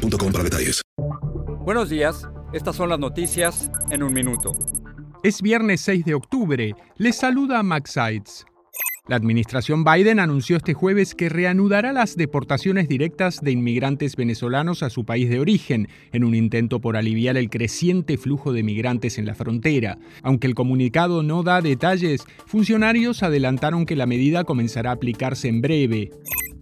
boostmobile.com para detalles. Buenos días, estas son las noticias en un minuto. Es viernes 6 de octubre. Les saluda Max Sides. La administración Biden anunció este jueves que reanudará las deportaciones directas de inmigrantes venezolanos a su país de origen, en un intento por aliviar el creciente flujo de migrantes en la frontera. Aunque el comunicado no da detalles, funcionarios adelantaron que la medida comenzará a aplicarse en breve.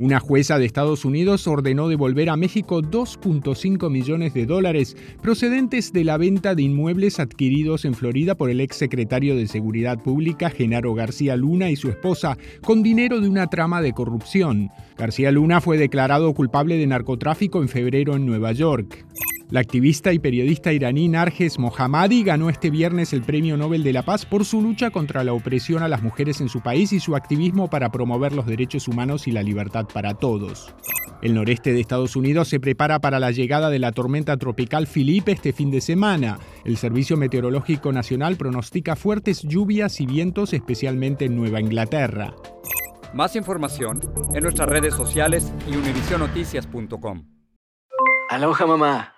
Una jueza de Estados Unidos ordenó devolver a México 2.5 millones de dólares procedentes de la venta de inmuebles adquiridos en Florida por el ex secretario de Seguridad Pública Genaro García Luna y su esposa con dinero de una trama de corrupción. García Luna fue declarado culpable de narcotráfico en febrero en Nueva York. La activista y periodista iraní Narges Mohammadi ganó este viernes el Premio Nobel de la Paz por su lucha contra la opresión a las mujeres en su país y su activismo para promover los derechos humanos y la libertad para todos. El noreste de Estados Unidos se prepara para la llegada de la tormenta tropical Felipe este fin de semana. El Servicio Meteorológico Nacional pronostica fuertes lluvias y vientos especialmente en Nueva Inglaterra. Más información en nuestras redes sociales y univisionoticias.com. Aloha mamá.